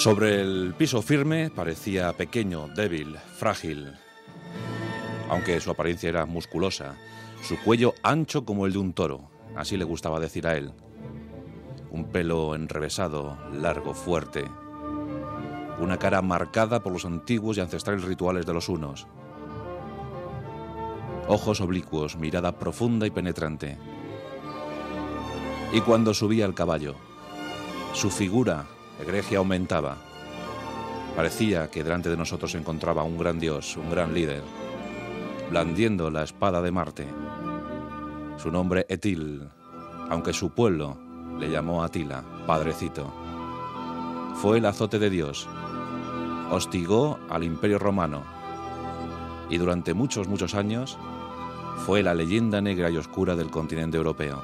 Sobre el piso firme parecía pequeño, débil, frágil, aunque su apariencia era musculosa, su cuello ancho como el de un toro, así le gustaba decir a él. Un pelo enrevesado, largo, fuerte. Una cara marcada por los antiguos y ancestrales rituales de los unos. Ojos oblicuos, mirada profunda y penetrante. Y cuando subía al caballo, su figura egregia aumentaba. Parecía que delante de nosotros se encontraba un gran dios, un gran líder, blandiendo la espada de Marte. Su nombre Etil, aunque su pueblo le llamó Atila, padrecito. Fue el azote de Dios. Hostigó al imperio romano y durante muchos, muchos años fue la leyenda negra y oscura del continente europeo.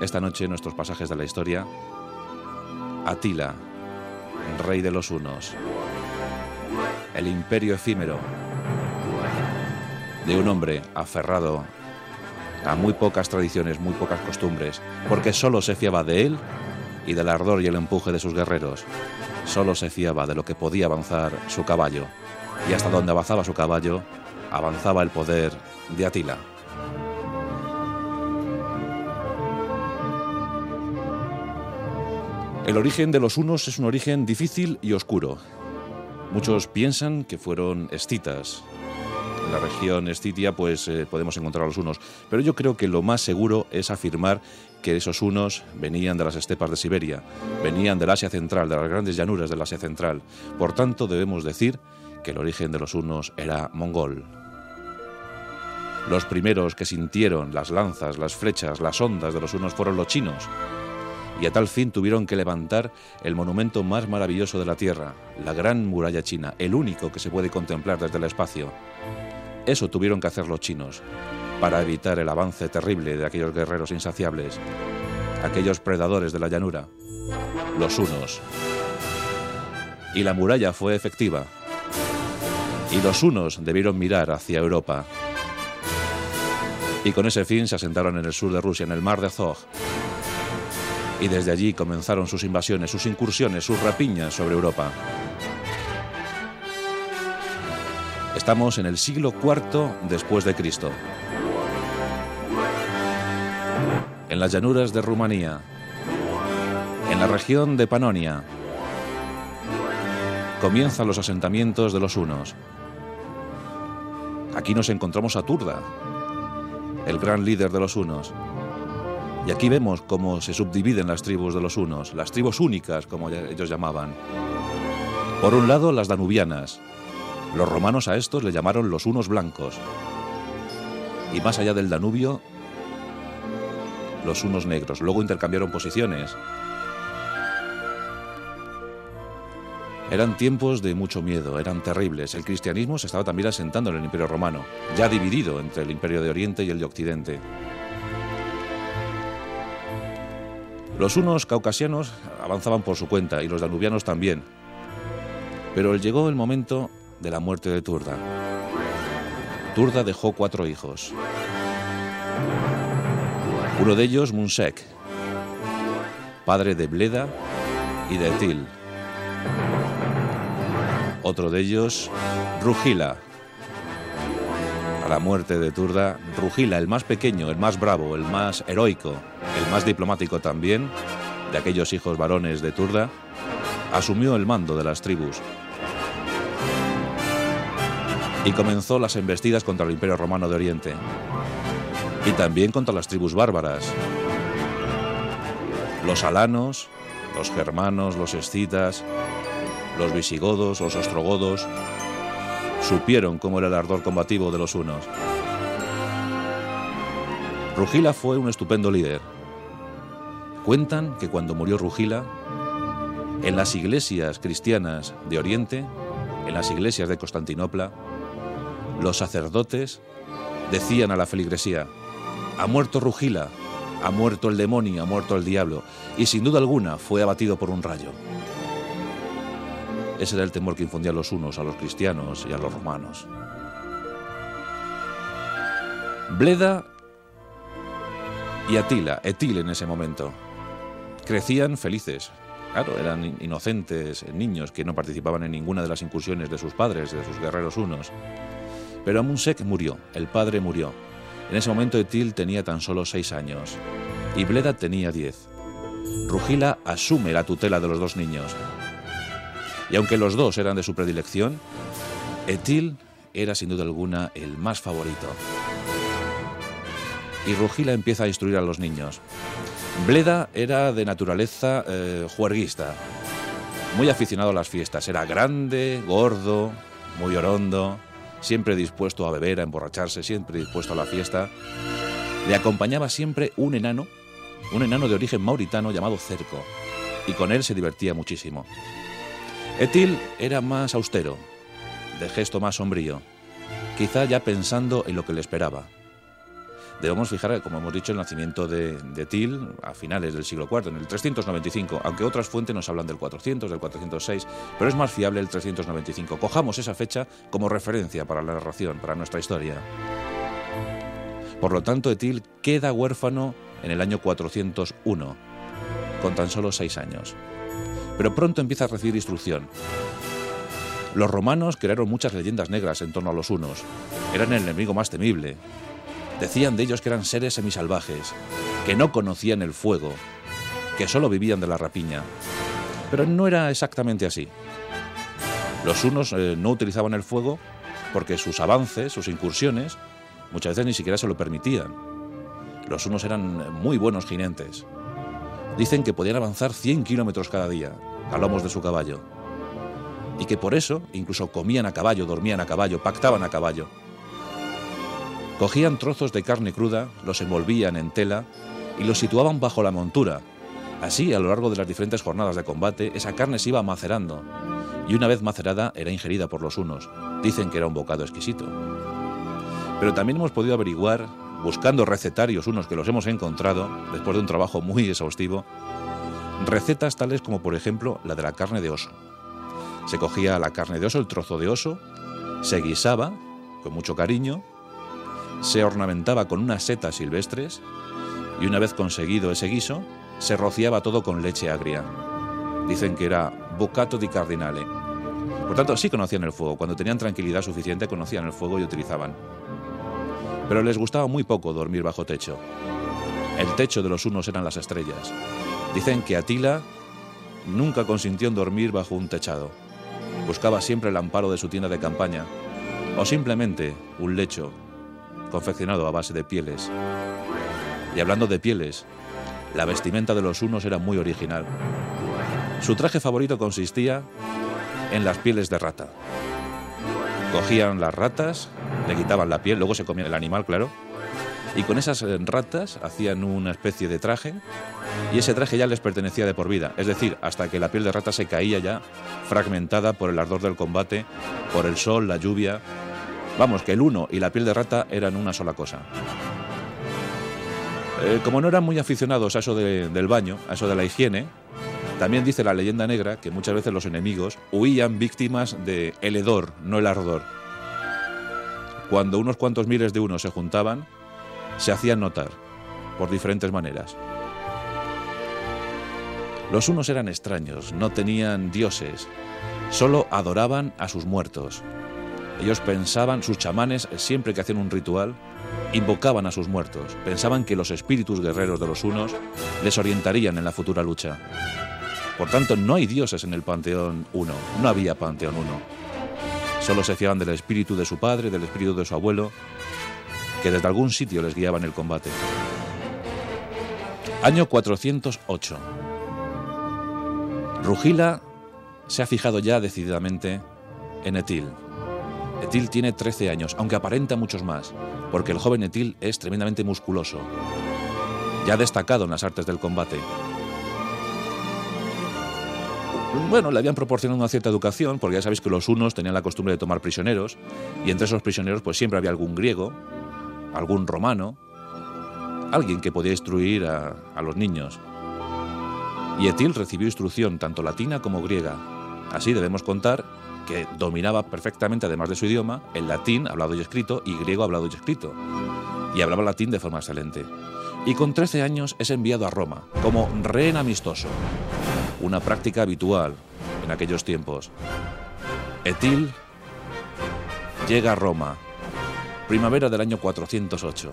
Esta noche, nuestros pasajes de la historia, Atila, rey de los hunos, el imperio efímero de un hombre aferrado a muy pocas tradiciones, muy pocas costumbres, porque solo se fiaba de él y del ardor y el empuje de sus guerreros. Solo se fiaba de lo que podía avanzar su caballo, y hasta donde avanzaba su caballo, avanzaba el poder de Atila. El origen de los hunos es un origen difícil y oscuro. Muchos piensan que fueron escitas. En la región escitia pues eh, podemos encontrar a los hunos, pero yo creo que lo más seguro es afirmar que esos hunos venían de las estepas de Siberia, venían del Asia Central, de las grandes llanuras del Asia Central. Por tanto, debemos decir que el origen de los hunos era mongol. Los primeros que sintieron las lanzas, las flechas, las ondas de los hunos fueron los chinos, y a tal fin tuvieron que levantar el monumento más maravilloso de la Tierra, la Gran Muralla China, el único que se puede contemplar desde el espacio. Eso tuvieron que hacer los chinos, para evitar el avance terrible de aquellos guerreros insaciables, aquellos predadores de la llanura, los hunos. Y la muralla fue efectiva. Y los hunos debieron mirar hacia Europa. Y con ese fin se asentaron en el sur de Rusia, en el mar de Azov, y desde allí comenzaron sus invasiones, sus incursiones, sus rapiñas sobre Europa. Estamos en el siglo IV después de Cristo. En las llanuras de Rumanía, en la región de Panonia, comienzan los asentamientos de los hunos. Aquí nos encontramos a Turda, el gran líder de los hunos. Y aquí vemos cómo se subdividen las tribus de los hunos, las tribus únicas, como ellos llamaban. Por un lado, las danubianas. Los romanos a estos le llamaron los hunos blancos. Y más allá del Danubio, los hunos negros. Luego intercambiaron posiciones. Eran tiempos de mucho miedo, eran terribles. El cristianismo se estaba también asentando en el Imperio Romano, ya dividido entre el Imperio de Oriente y el de Occidente. Los unos caucasianos avanzaban por su cuenta y los danubianos también. Pero llegó el momento de la muerte de Turda. Turda dejó cuatro hijos. Uno de ellos, Munsek, padre de Bleda y de Etil. Otro de ellos, Rugila. A la muerte de Turda, Rugila, el más pequeño, el más bravo, el más heroico, el más diplomático también, de aquellos hijos varones de Turda, asumió el mando de las tribus y comenzó las embestidas contra el Imperio Romano de Oriente y también contra las tribus bárbaras. Los alanos, los germanos, los escitas, los visigodos, los ostrogodos, supieron cómo era el ardor combativo de los unos. Rugila fue un estupendo líder. Cuentan que cuando murió Rugila, en las iglesias cristianas de Oriente, en las iglesias de Constantinopla, los sacerdotes decían a la feligresía, ha muerto Rugila, ha muerto el demonio, ha muerto el diablo, y sin duda alguna fue abatido por un rayo. Ese era el temor que infundían los unos a los cristianos y a los romanos. Bleda y Atila, Etil en ese momento, crecían felices, Claro, eran inocentes niños que no participaban en ninguna de las incursiones de sus padres, de sus guerreros unos. Pero Amunsek murió, el padre murió. En ese momento Etil tenía tan solo seis años y Bleda tenía diez. Rugila asume la tutela de los dos niños. Y aunque los dos eran de su predilección, Etil era sin duda alguna el más favorito. Y Rugila empieza a instruir a los niños. Bleda era de naturaleza eh, juerguista, muy aficionado a las fiestas. Era grande, gordo, muy orondo, siempre dispuesto a beber, a emborracharse, siempre dispuesto a la fiesta. Le acompañaba siempre un enano, un enano de origen mauritano llamado Cerco, y con él se divertía muchísimo. Etil era más austero, de gesto más sombrío, quizá ya pensando en lo que le esperaba. Debemos fijar, como hemos dicho, el nacimiento de, Til a finales del siglo IV, en el 395, aunque otras fuentes nos hablan del 400, del 406, pero es más fiable el 395. Cojamos esa fecha como referencia para la narración, para nuestra historia. Por lo tanto, Etil queda huérfano en el año 401, con tan solo seis años. Pero pronto empieza a recibir instrucción. Los romanos crearon muchas leyendas negras en torno a los hunos. Eran el enemigo más temible, Decían de ellos que eran seres semisalvajes, que no conocían el fuego, que solo vivían de la rapiña. Pero no era exactamente así. Los unos eh, no utilizaban el fuego porque sus avances, sus incursiones, muchas veces ni siquiera se lo permitían. Los unos eran muy buenos jinentes. Dicen que podían avanzar 100 kilómetros cada día a lomos de su caballo. Y que por eso incluso comían a caballo, dormían a caballo, pactaban a caballo. Cogían trozos de carne cruda, los envolvían en tela y los situaban bajo la montura. Así, a lo largo de las diferentes jornadas de combate, esa carne se iba macerando y una vez macerada era ingerida por los unos. Dicen que era un bocado exquisito. Pero también hemos podido averiguar, buscando recetarios unos que los hemos encontrado, después de un trabajo muy exhaustivo, recetas tales como por ejemplo la de la carne de oso. Se cogía la carne de oso, el trozo de oso, se guisaba con mucho cariño, se ornamentaba con unas setas silvestres y una vez conseguido ese guiso, se rociaba todo con leche agria. Dicen que era bocato di cardinale. Por tanto, sí conocían el fuego. Cuando tenían tranquilidad suficiente, conocían el fuego y utilizaban. Pero les gustaba muy poco dormir bajo techo. El techo de los unos eran las estrellas. Dicen que Atila nunca consintió en dormir bajo un techado. Buscaba siempre el amparo de su tienda de campaña o simplemente un lecho confeccionado a base de pieles. Y hablando de pieles, la vestimenta de los unos era muy original. Su traje favorito consistía en las pieles de rata. Cogían las ratas, le quitaban la piel, luego se comía el animal, claro, y con esas eh, ratas hacían una especie de traje y ese traje ya les pertenecía de por vida, es decir, hasta que la piel de rata se caía ya fragmentada por el ardor del combate, por el sol, la lluvia Vamos, que el uno y la piel de rata eran una sola cosa. Eh, como no eran muy aficionados a eso del baño, a eso de la higiene, también dice la leyenda negra que muchas veces los enemigos huían víctimas de el hedor, no el ardor. Cuando unos cuantos miles de unos se juntaban, se hacían notar, por diferentes maneras. Los unos eran extraños, no tenían dioses, solo adoraban a sus muertos. Ellos pensaban, sus chamanes, siempre que hacían un ritual, invocaban a sus muertos, pensaban que los espíritus guerreros de los unos les orientarían en la futura lucha. Por tanto, no hay dioses en el Panteón uno, no había Panteón uno. Solo se fiaban del espíritu de su padre, del espíritu de su abuelo, que desde algún sitio les guiaba en el combate. Año 408. Rugila se ha fijado ya decididamente en Etil, Etil tiene 13 años, aunque aparenta muchos más, porque el joven Etil es tremendamente musculoso, ya destacado en las artes del combate. Bueno, le habían proporcionado una cierta educación, porque ya sabéis que los unos tenían la costumbre de tomar prisioneros, y entre esos prisioneros pues siempre había algún griego, algún romano, alguien que podía instruir a, a los niños. Y Etil recibió instrucción tanto latina como griega. Así debemos contar que dominaba perfectamente, además de su idioma, el latín hablado y escrito y griego hablado y escrito. Y hablaba latín de forma excelente. Y con 13 años es enviado a Roma como rehén amistoso. una práctica habitual en aquellos tiempos. Etil llega a Roma, primavera del año 408.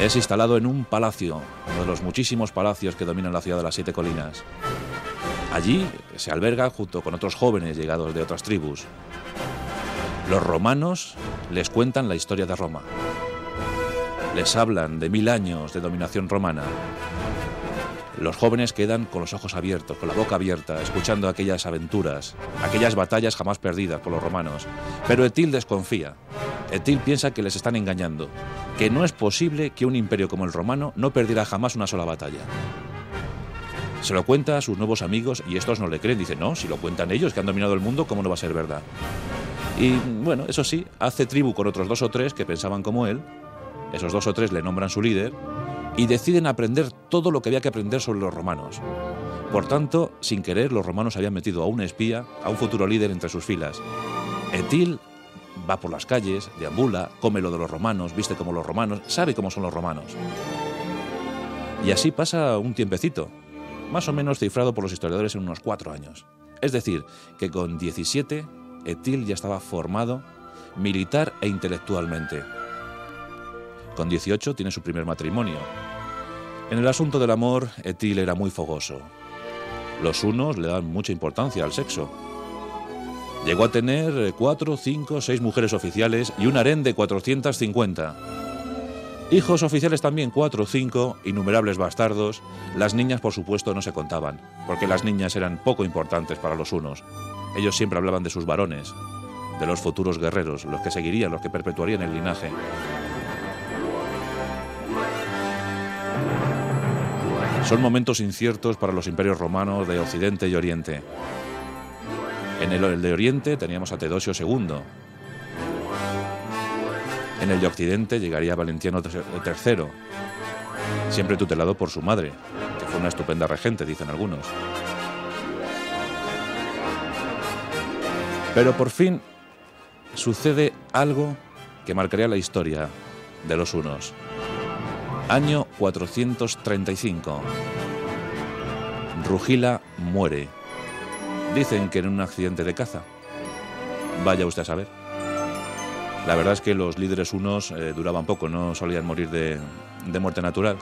Es instalado en un palacio, uno de los muchísimos palacios que dominan la ciudad de las Siete Colinas. Allí se alberga junto con otros jóvenes llegados de otras tribus. Los romanos les cuentan la historia de Roma. Les hablan de mil años de dominación romana. Los jóvenes quedan con los ojos abiertos, con la boca abierta, escuchando aquellas aventuras, aquellas batallas jamás perdidas por los romanos. Pero Etil desconfía. Etil piensa que les están engañando, que no es posible que un imperio como el romano no perdiera jamás una sola batalla. Se lo cuenta a sus nuevos amigos y estos no le creen. Dicen, no, si lo cuentan ellos que han dominado el mundo, ¿cómo no va a ser verdad? Y bueno, eso sí, hace tribu con otros dos o tres que pensaban como él. Esos dos o tres le nombran su líder y deciden aprender todo lo que había que aprender sobre los romanos. Por tanto, sin querer, los romanos habían metido a un espía, a un futuro líder entre sus filas. Etil va por las calles, deambula, come lo de los romanos, viste como los romanos, sabe cómo son los romanos. Y así pasa un tiempecito, más o menos cifrado por los historiadores en unos cuatro años. Es decir, que con 17, Etil ya estaba formado militar e intelectualmente. Con 18 tiene su primer matrimonio. En el asunto del amor, Etil era muy fogoso. Los unos le dan mucha importancia al sexo. Llegó a tener cuatro, cinco, seis mujeres oficiales y un harén de 450. Hijos oficiales también cuatro o cinco, innumerables bastardos. Las niñas, por supuesto, no se contaban, porque las niñas eran poco importantes para los unos. Ellos siempre hablaban de sus varones, de los futuros guerreros, los que seguirían, los que perpetuarían el linaje. Son momentos inciertos para los imperios romanos de Occidente y Oriente. En el de Oriente teníamos a Teodosio II, en el de Occidente llegaría Valentiano III, siempre tutelado por su madre, que fue una estupenda regente, dicen algunos. Pero por fin sucede algo que marcaría la historia de los unos. Año 435. Rugila muere. Dicen que en un accidente de caza. Vaya usted a saber. La verdad es que los líderes unos eh, duraban poco, no solían morir de, muerte natural.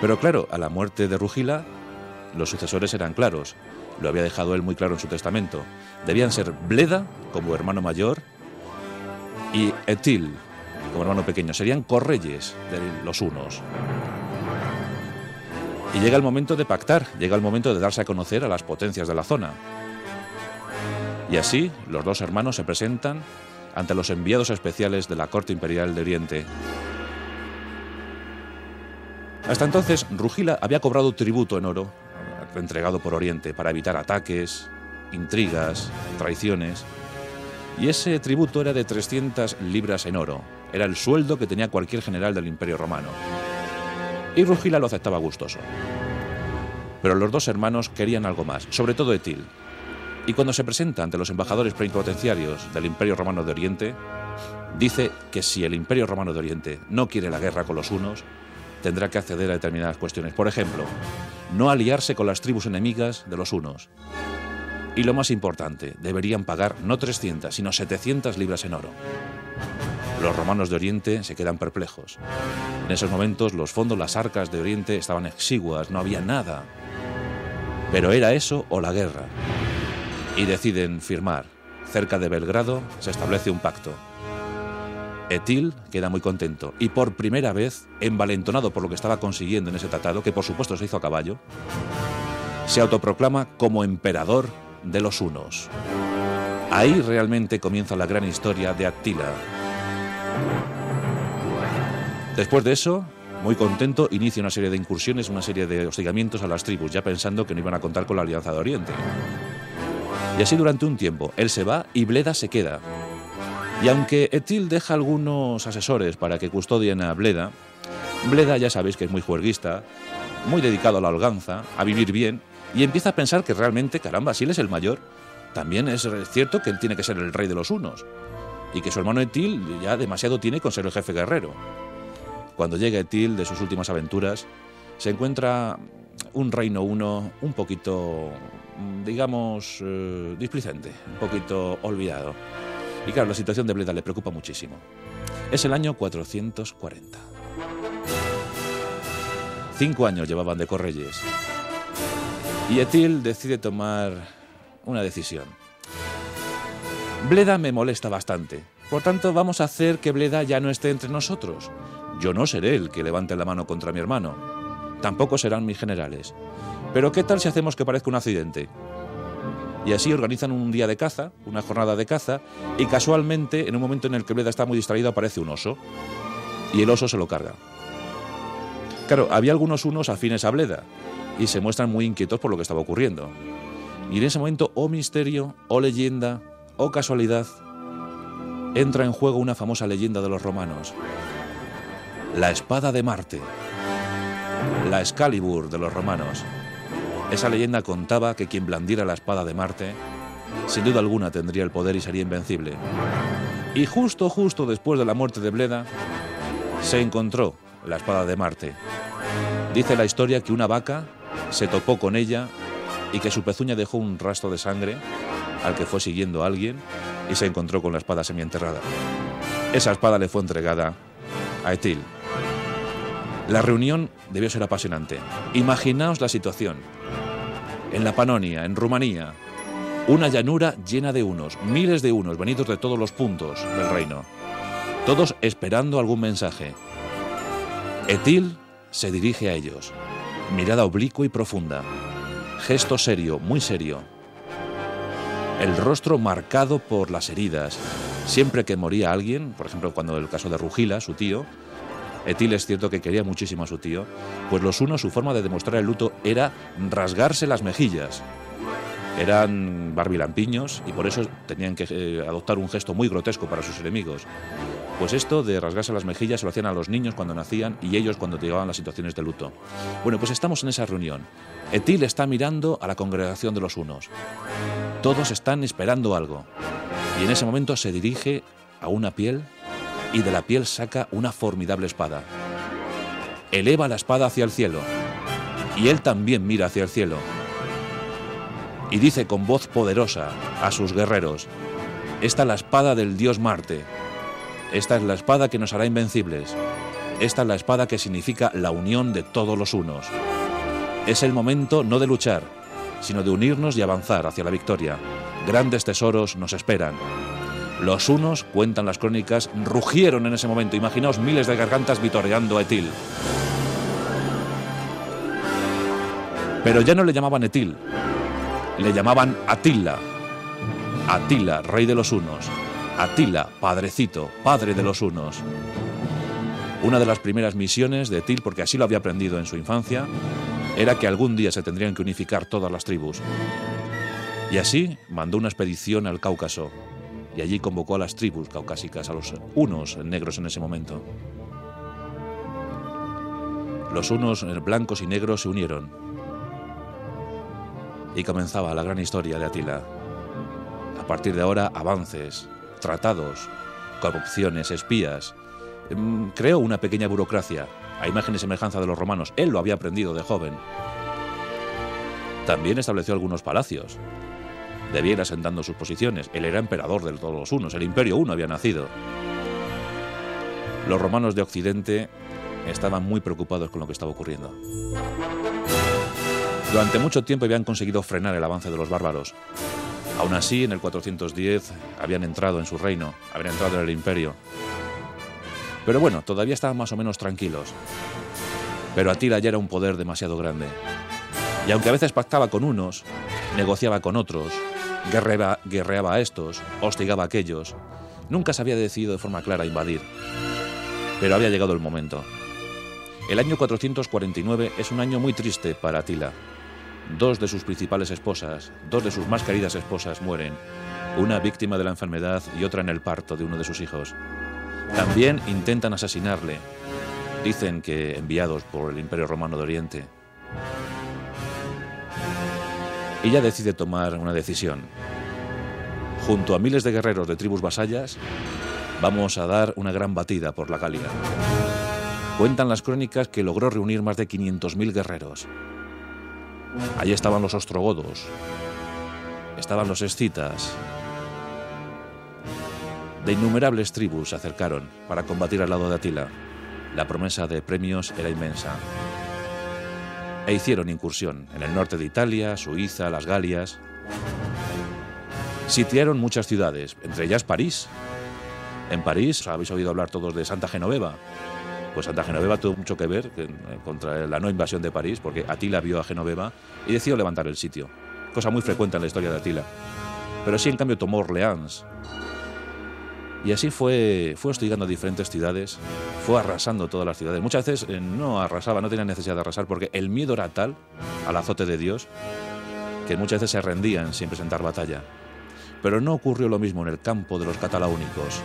Pero claro, a la muerte de Rugila, los sucesores eran claros. Lo había dejado él muy claro en su testamento. Debían ser Bleda como hermano mayor y Etil como hermano pequeño. Serían correyes de los unos. Y llega el momento de pactar, llega el momento de darse a conocer a las potencias de la zona. Y así los dos hermanos se presentan ante los enviados especiales de la Corte Imperial de Oriente. Hasta entonces, Rugila había cobrado tributo en oro, entregado por Oriente, para evitar ataques, intrigas, traiciones. Y ese tributo era de 300 libras en oro. Era el sueldo que tenía cualquier general del Imperio Romano. Y Rugila lo aceptaba gustoso. Pero los dos hermanos querían algo más, sobre todo Etil, y cuando se presenta ante los embajadores plenipotenciarios del Imperio Romano de Oriente, dice que si el Imperio Romano de Oriente no quiere la guerra con los unos, tendrá que acceder a determinadas cuestiones. Por ejemplo, no aliarse con las tribus enemigas de los unos. Y lo más importante, deberían pagar no 300, sino 700 libras en oro. Los romanos de Oriente se quedan perplejos. En esos momentos los fondos, las arcas de Oriente estaban exiguas, no había nada. Pero era eso o la guerra y deciden firmar. Cerca de Belgrado se establece un pacto. Etil queda muy contento y por primera vez, envalentonado por lo que estaba consiguiendo en ese tratado, que por supuesto se hizo a caballo, se autoproclama como emperador de los hunos. Ahí realmente comienza la gran historia de Attila. Después de eso, muy contento, inicia una serie de incursiones, una serie de hostigamientos a las tribus, ya pensando que no iban a contar con la Alianza de Oriente. Y así durante un tiempo, él se va y Bleda se queda. Y aunque Etil deja algunos asesores para que custodien a Bleda, Bleda ya sabéis que es muy juerguista, muy dedicado a la holganza, a vivir bien, y empieza a pensar que realmente, caramba, si él es el mayor, también es cierto que él tiene que ser el rey de los unos, y que su hermano Etil ya demasiado tiene con ser el jefe guerrero. Cuando llega Etil de sus últimas aventuras, se encuentra un Reino uno un poquito, digamos, eh, displicente, un poquito olvidado. Y claro, la situación de Bleda le preocupa muchísimo. Es el año 440. Cinco años llevaban de Correyes. Y Etil decide tomar una decisión. Bleda me molesta bastante. Por tanto, vamos a hacer que Bleda ya no esté entre nosotros. Yo no seré el que levante la mano contra mi hermano. Tampoco serán mis generales. Pero ¿qué tal si hacemos que parezca un accidente? Y así organizan un día de caza, una jornada de caza, y casualmente, en un momento en el que Bleda está muy distraído, aparece un oso. Y el oso se lo carga. Claro, había algunos unos afines a Bleda, y se muestran muy inquietos por lo que estaba ocurriendo. Y en ese momento, oh misterio, oh leyenda, oh casualidad, entra en juego una famosa leyenda de los romanos. La espada de Marte. La Excalibur de los romanos. Esa leyenda contaba que quien blandiera la espada de Marte, sin duda alguna tendría el poder y sería invencible. Y justo, justo después de la muerte de Bleda, se encontró la espada de Marte. Dice la historia que una vaca se topó con ella y que su pezuña dejó un rastro de sangre al que fue siguiendo alguien y se encontró con la espada semienterrada. Esa espada le fue entregada a Etil. La reunión debió ser apasionante. Imaginaos la situación. En la Panonia, en Rumanía, una llanura llena de unos, miles de unos venidos de todos los puntos del reino, todos esperando algún mensaje. Etil se dirige a ellos, mirada oblicua y profunda, gesto serio, muy serio, el rostro marcado por las heridas. Siempre que moría alguien, por ejemplo, cuando el caso de Rugila, su tío, Etil es cierto que quería muchísimo a su tío, pues los unos su forma de demostrar el luto era rasgarse las mejillas. Eran barbilampiños y por eso tenían que eh, adoptar un gesto muy grotesco para sus enemigos. Pues esto de rasgarse las mejillas se lo hacían a los niños cuando nacían y ellos cuando llegaban las situaciones de luto. Bueno, pues estamos en esa reunión. Etil está mirando a la congregación de los unos. Todos están esperando algo. Y en ese momento se dirige a una piel y de la piel saca una formidable espada. Eleva la espada hacia el cielo. Y él también mira hacia el cielo y dice con voz poderosa a sus guerreros, esta es la espada del dios Marte, esta es la espada que nos hará invencibles, esta es la espada que significa la unión de todos los unos. Es el momento no de luchar, sino de unirnos y avanzar hacia la victoria. Grandes tesoros nos esperan. Los unos, cuentan las crónicas, rugieron en ese momento. Imaginaos miles de gargantas vitoreando a Etil. Pero ya no le llamaban Etil, le llamaban Atila. Atila, rey de los unos. Atila, padrecito, padre de los unos. Una de las primeras misiones de Til, porque así lo había aprendido en su infancia, era que algún día se tendrían que unificar todas las tribus. Y así mandó una expedición al Cáucaso, y allí convocó a las tribus caucásicas, a los unos negros en ese momento. Los unos blancos y negros se unieron, y comenzaba la gran historia de Atila. A partir de ahora, avances, tratados, corrupciones, espías. Mm, creó una pequeña burocracia, a imagen y semejanza de los romanos. Él lo había aprendido de joven. También estableció algunos palacios. Debía asentando sus posiciones. Él era emperador de todos los unos. El imperio uno había nacido. Los romanos de Occidente estaban muy preocupados con lo que estaba ocurriendo. Durante mucho tiempo habían conseguido frenar el avance de los bárbaros. Aún así, en el 410 habían entrado en su reino, habían entrado en el imperio. Pero bueno, todavía estaban más o menos tranquilos. Pero Atila ya era un poder demasiado grande. Y aunque a veces pactaba con unos, negociaba con otros, guerreaba, guerreaba a estos, hostigaba a aquellos, nunca se había decidido de forma clara invadir. Pero había llegado el momento. El año 449 es un año muy triste para Atila. Dos de sus principales esposas, dos de sus más queridas esposas mueren, una víctima de la enfermedad y otra en el parto de uno de sus hijos. También intentan asesinarle, dicen que enviados por el Imperio Romano de Oriente. Ella decide tomar una decisión. Junto a miles de guerreros de tribus vasallas, vamos a dar una gran batida por la Galia. Cuentan las crónicas que logró reunir más de 500.000 guerreros Allí estaban los ostrogodos, estaban los escitas. De innumerables tribus se acercaron para combatir al lado de Atila. La promesa de premios era inmensa. E hicieron incursión en el norte de Italia, Suiza, las Galias. Sitiaron muchas ciudades, entre ellas París. En París habéis oído hablar todos de Santa Genoveva. Pues Santa Genoveva tuvo mucho que ver eh, contra la no invasión de París, porque Atila vio a Genoveva y decidió levantar el sitio. Cosa muy frecuente en la historia de Atila. Pero sí, en cambio, tomó Orleans. Y así fue, fue hostigando a diferentes ciudades, fue arrasando todas las ciudades. Muchas veces eh, no arrasaba, no tenía necesidad de arrasar, porque el miedo era tal al azote de Dios que muchas veces se rendían sin presentar batalla. Pero no ocurrió lo mismo en el campo de los catalaúnicos.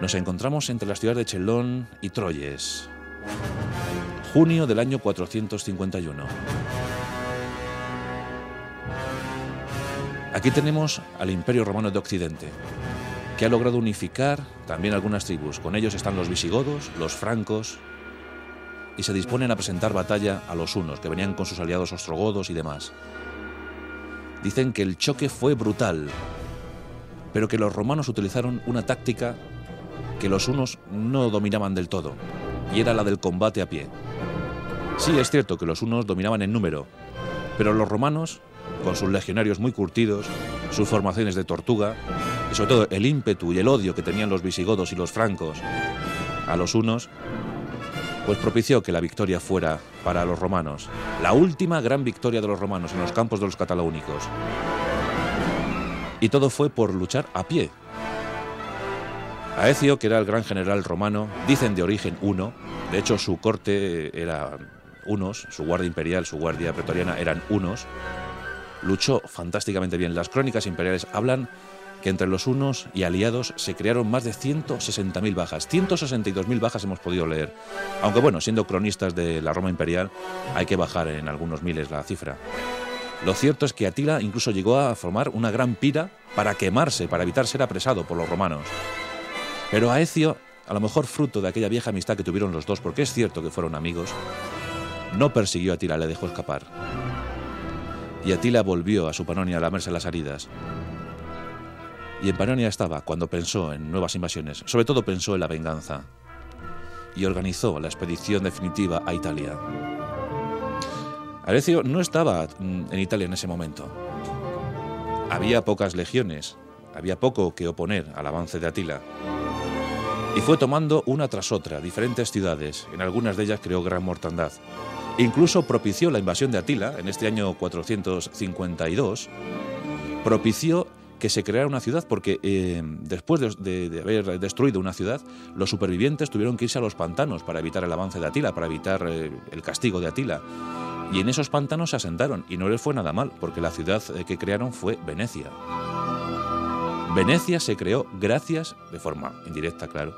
Nos encontramos entre las ciudades de Chelón y Troyes. Junio del año 451. Aquí tenemos al Imperio Romano de Occidente, que ha logrado unificar también algunas tribus. Con ellos están los visigodos, los francos, y se disponen a presentar batalla a los hunos, que venían con sus aliados ostrogodos y demás. Dicen que el choque fue brutal, pero que los romanos utilizaron una táctica que los hunos no dominaban del todo, y era la del combate a pie. Sí, es cierto que los hunos dominaban en número, pero los romanos, con sus legionarios muy curtidos, sus formaciones de tortuga, y sobre todo el ímpetu y el odio que tenían los visigodos y los francos a los hunos, pues propició que la victoria fuera para los romanos, la última gran victoria de los romanos en los campos de los catalaúnicos. Y todo fue por luchar a pie. Aecio, que era el gran general romano, dicen de origen uno, de hecho su corte era unos, su guardia imperial, su guardia pretoriana eran unos, luchó fantásticamente bien. Las crónicas imperiales hablan que entre los unos y aliados se crearon más de 160.000 bajas. 162.000 bajas hemos podido leer. Aunque bueno, siendo cronistas de la Roma imperial, hay que bajar en algunos miles la cifra. Lo cierto es que Atila incluso llegó a formar una gran pira para quemarse, para evitar ser apresado por los romanos. Pero Aecio, a lo mejor fruto de aquella vieja amistad que tuvieron los dos, porque es cierto que fueron amigos, no persiguió a Atila, le dejó escapar. Y Atila volvió a su Panonia a lamerse las heridas. Y en Panonia estaba cuando pensó en nuevas invasiones, sobre todo pensó en la venganza, y organizó la expedición definitiva a Italia. Arecio no estaba mm, en Italia en ese momento. Había pocas legiones, había poco que oponer al avance de Atila. Y fue tomando una tras otra diferentes ciudades, en algunas de ellas creó gran mortandad. Incluso propició la invasión de Atila en este año 452, propició que se creara una ciudad porque eh, después de, haber destruido una ciudad, los supervivientes tuvieron que irse a los pantanos para evitar el avance de Atila, para evitar eh, el castigo de Atila. Y en esos pantanos se asentaron y no les fue nada mal, porque la ciudad eh, que crearon fue Venecia. Venecia se creó gracias, de forma indirecta, claro,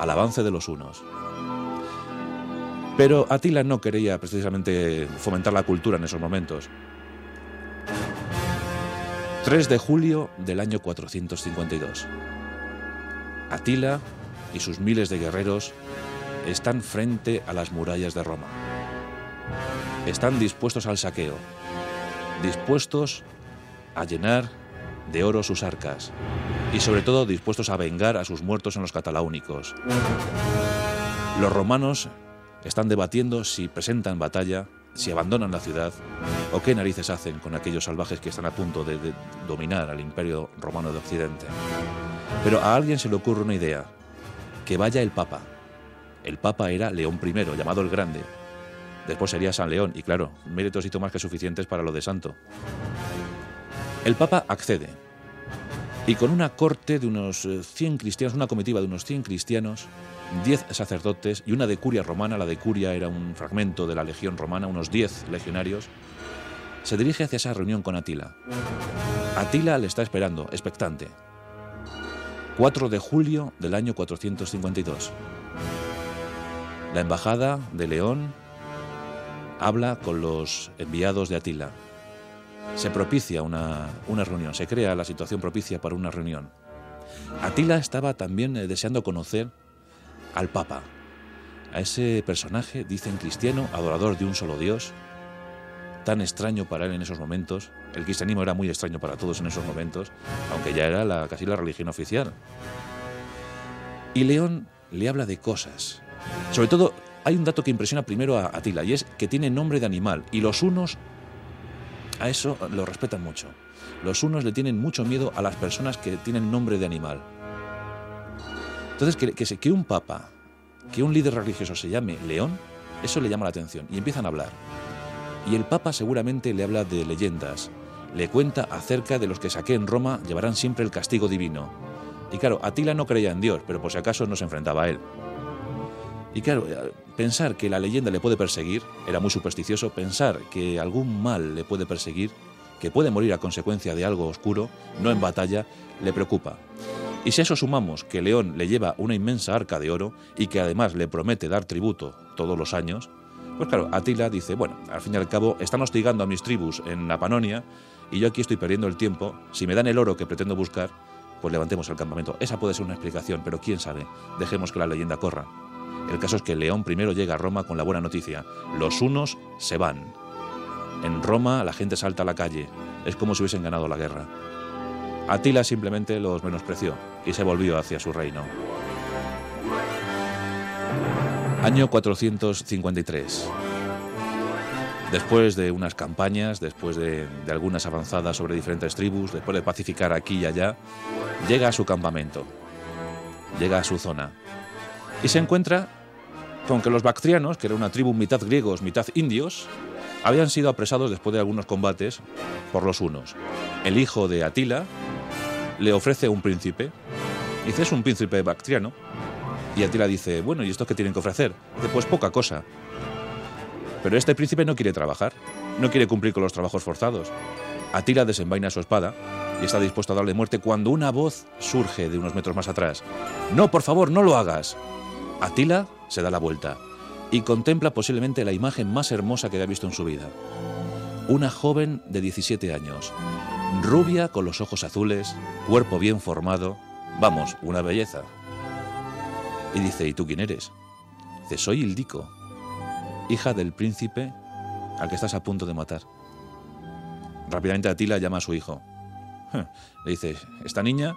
al avance de los unos. Pero Atila no quería precisamente fomentar la cultura en esos momentos. 3 de julio del año 452. Atila y sus miles de guerreros están frente a las murallas de Roma. Están dispuestos al saqueo, dispuestos a llenar de oro sus arcas y sobre todo dispuestos a vengar a sus muertos en los catalaúnicos. Los romanos están debatiendo si presentan batalla si abandonan la ciudad o qué narices hacen con aquellos salvajes que están a punto de, dominar al imperio romano de Occidente. Pero a alguien se le ocurre una idea, que vaya el Papa. El Papa era León I, llamado el Grande. Después sería San León, y claro, méritos y más que suficientes para lo de santo. El Papa accede, y con una corte de unos 100 eh, cristianos, una comitiva de unos 100 cristianos, diez sacerdotes y una decuria romana, la decuria era un fragmento de la legión romana, unos diez legionarios, se dirige hacia esa reunión con Atila. Atila le está esperando, expectante. 4 de julio del año 452. La embajada de León habla con los enviados de Atila. Se propicia una, una reunión, se crea la situación propicia para una reunión. Atila estaba también eh, deseando conocer al Papa, a ese personaje, dicen cristiano, adorador de un solo Dios, tan extraño para él en esos momentos. El cristianismo era muy extraño para todos en esos momentos, aunque ya era la, casi la religión oficial. Y León le habla de cosas. Sobre todo, hay un dato que impresiona primero a Atila, y es que tiene nombre de animal, y los unos a eso lo respetan mucho. Los unos le tienen mucho miedo a las personas que tienen nombre de animal. Entonces, que, que, que un papa, que un líder religioso se llame León, eso le llama la atención, y empiezan a hablar. Y el Papa seguramente le habla de leyendas, le cuenta acerca de los que saqué en Roma llevarán siempre el castigo divino. Y claro, Atila no creía en Dios, pero por si acaso no se enfrentaba a él. Y claro, eh, pensar que la leyenda le puede perseguir, era muy supersticioso, pensar que algún mal le puede perseguir, que puede morir a consecuencia de algo oscuro, no en batalla, le preocupa. Y si a eso sumamos que León le lleva una inmensa arca de oro y que además le promete dar tributo todos los años, pues claro, Atila dice, bueno, al fin y al cabo están hostigando a mis tribus en la Panonia y yo aquí estoy perdiendo el tiempo. Si me dan el oro que pretendo buscar, pues levantemos el campamento. Esa puede ser una explicación, pero quién sabe. Dejemos que la leyenda corra. El caso es que León primero llega a Roma con la buena noticia. Los unos se van. En Roma la gente salta a la calle. Es como si hubiesen ganado la guerra. Atila simplemente los menospreció y se volvió hacia su reino. Año 453. Después de unas campañas, después de, algunas avanzadas sobre diferentes tribus, después de pacificar aquí y allá, llega a su campamento, llega a su zona y se encuentra con que los bactrianos, que era una tribu mitad griegos, mitad indios, habían sido apresados después de algunos combates por los unos. El hijo de Atila le ofrece un príncipe, dice es un príncipe bactriano, y Atila dice, bueno, ¿y esto qué tienen que ofrecer? Dice, pues poca cosa. Pero este príncipe no quiere trabajar, no quiere cumplir con los trabajos forzados. Atila desenvaina su espada y está dispuesto a darle muerte cuando una voz surge de unos metros más atrás. No, por favor, no lo hagas. Atila se da la vuelta y contempla posiblemente la imagen más hermosa que haya visto en su vida. Una joven de 17 años, rubia con los ojos azules, cuerpo bien formado, vamos, una belleza. Y dice, ¿y tú quién eres? Dice, soy Ildico, hija del príncipe al que estás a punto de matar. Rápidamente Atila llama a su hijo. Le dice, esta niña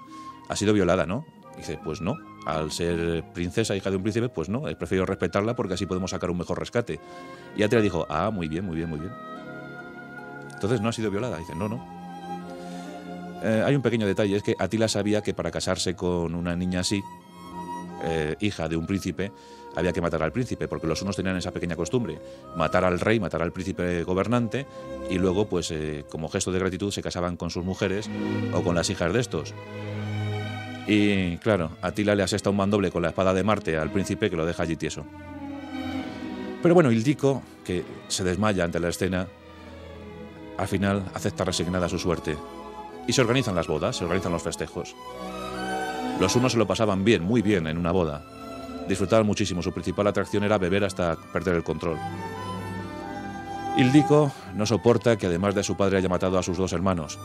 ha sido violada, ¿no? Dice, pues no, al ser princesa, hija de un príncipe, pues no, he preferido respetarla porque así podemos sacar un mejor rescate. Y Atila dijo, ah, muy bien, muy bien, muy bien. Entonces no ha sido violada. Dice, no, no. Eh, hay un pequeño detalle, es que Atila sabía que para casarse con una niña así, eh, hija de un príncipe, había que matar al príncipe, porque los unos tenían esa pequeña costumbre, matar al rey, matar al príncipe gobernante, y luego, pues, eh, como gesto de gratitud, se casaban con sus mujeres o con las hijas de estos. Y claro, Atila le asesta un mandoble con la espada de Marte al príncipe que lo deja allí tieso. Pero bueno, Ildico, que se desmaya ante la escena, al final acepta resignada su suerte. Y se organizan las bodas, se organizan los festejos. Los unos se lo pasaban bien, muy bien, en una boda. Disfrutaban muchísimo, su principal atracción era beber hasta perder el control. Ildico no soporta que además de su padre haya matado a sus dos hermanos.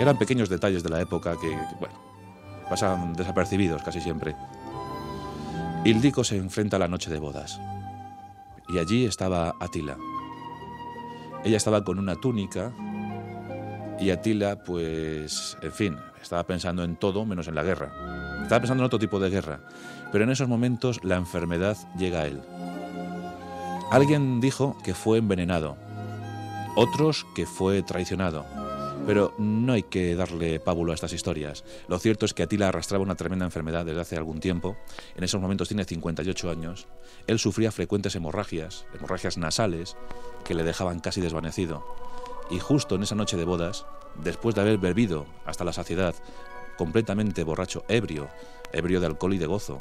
Eran pequeños detalles de la época que, bueno, pasan desapercibidos casi siempre. Ildico se enfrenta a la noche de bodas. Y allí estaba Atila. Ella estaba con una túnica y Atila, pues, en fin, estaba pensando en todo menos en la guerra. Estaba pensando en otro tipo de guerra. Pero en esos momentos la enfermedad llega a él. Alguien dijo que fue envenenado, otros que fue traicionado. Pero no hay que darle pábulo a estas historias. Lo cierto es que Atila arrastraba una tremenda enfermedad desde hace algún tiempo. En esos momentos tiene 58 años. Él sufría frecuentes hemorragias, hemorragias nasales, que le dejaban casi desvanecido. Y justo en esa noche de bodas, después de haber bebido hasta la saciedad, completamente borracho, ebrio, ebrio de alcohol y de gozo,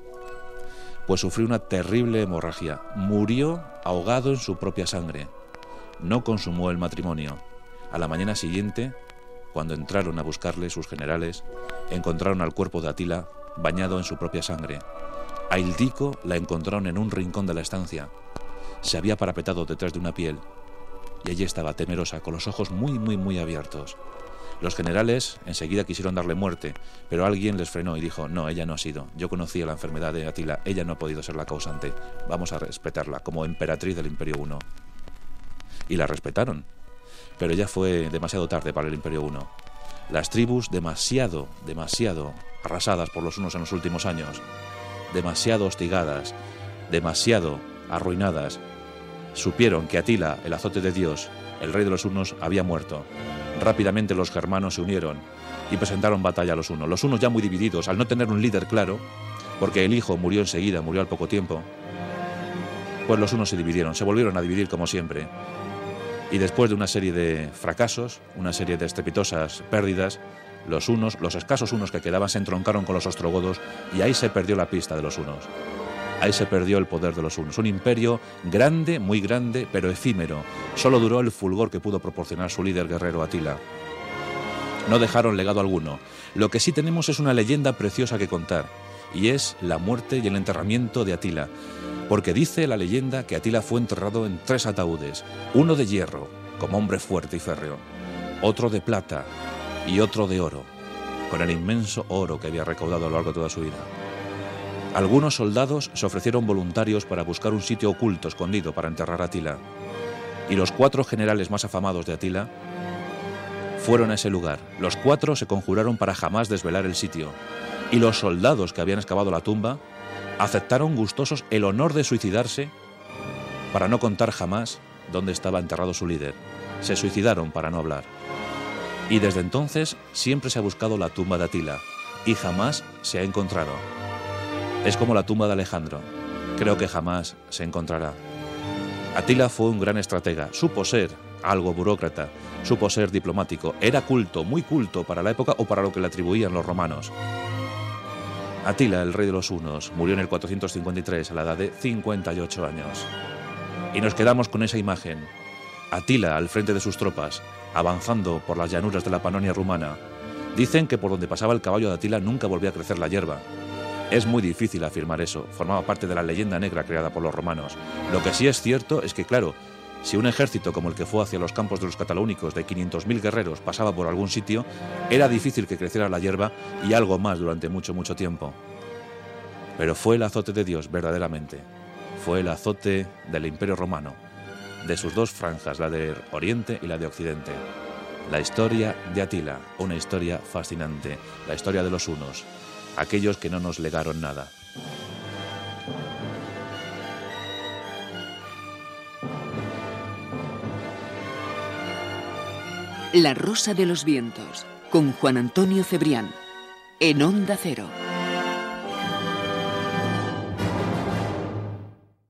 pues sufrió una terrible hemorragia. Murió ahogado en su propia sangre. No consumó el matrimonio. A la mañana siguiente, cuando entraron a buscarle sus generales, encontraron al cuerpo de Atila bañado en su propia sangre. A Ildico la encontraron en un rincón de la estancia. Se había parapetado detrás de una piel y allí estaba temerosa, con los ojos muy, muy, muy abiertos. Los generales enseguida quisieron darle muerte, pero alguien les frenó y dijo, no, ella no ha sido. Yo conocía la enfermedad de Atila, ella no ha podido ser la causante. Vamos a respetarla como emperatriz del Imperio I. Y la respetaron. pero ya fue demasiado tarde para el Imperio Uno. Las tribus demasiado, demasiado arrasadas por los unos en los últimos años, demasiado hostigadas, demasiado arruinadas, supieron que Atila, el azote de Dios, el rey de los unos, había muerto. Rápidamente los germanos se unieron y presentaron batalla a los unos. Los unos ya muy divididos, al no tener un líder claro, porque el hijo murió enseguida, murió al poco tiempo, pues los unos se dividieron, se volvieron a dividir como siempre. Y después de una serie de fracasos, una serie de estrepitosas pérdidas, los unos, los escasos unos que quedaban, se entroncaron con los ostrogodos y ahí se perdió la pista de los unos. Ahí se perdió el poder de los unos. Un imperio grande, muy grande, pero efímero. Solo duró el fulgor que pudo proporcionar su líder guerrero Atila. No dejaron legado alguno. Lo que sí tenemos es una leyenda preciosa que contar, y es la muerte y el enterramiento de Atila. Porque dice la leyenda que Atila fue enterrado en tres ataúdes, uno de hierro, como hombre fuerte y férreo, otro de plata y otro de oro, con el inmenso oro que había recaudado a lo largo de toda su vida. Algunos soldados se ofrecieron voluntarios para buscar un sitio oculto escondido para enterrar a Atila. Y los cuatro generales más afamados de Atila fueron a ese lugar. Los cuatro se conjuraron para jamás desvelar el sitio. Y los soldados que habían excavado la tumba aceptaron gustosos el honor de suicidarse para no contar jamás dónde estaba enterrado su líder. Se suicidaron para no hablar. Y desde entonces siempre se ha buscado la tumba de Atila y jamás se ha encontrado. Es como la tumba de Alejandro. Creo que jamás se encontrará. Atila fue un gran estratega, supo ser algo burócrata, supo ser diplomático, era culto, muy culto para la época o para lo que le atribuían los romanos. Atila, el rey de los hunos, murió en el 453 a la edad de 58 años. Y nos quedamos con esa imagen. Atila al frente de sus tropas, avanzando por las llanuras de la Panonia rumana. Dicen que por donde pasaba el caballo de Atila nunca volvía a crecer la hierba. Es muy difícil afirmar eso, formaba parte de la leyenda negra creada por los romanos. Lo que sí es cierto es que, claro, si un ejército como el que fue hacia los campos de los catalónicos de 500.000 guerreros pasaba por algún sitio, era difícil que creciera la hierba y algo más durante mucho, mucho tiempo. Pero fue el azote de Dios verdaderamente. Fue el azote del Imperio Romano, de sus dos franjas, la de Oriente y la de Occidente. La historia de Atila, una historia fascinante, la historia de los unos, aquellos que no nos legaron nada. La Rosa de los Vientos, con Juan Antonio Cebrián, en Onda Cero.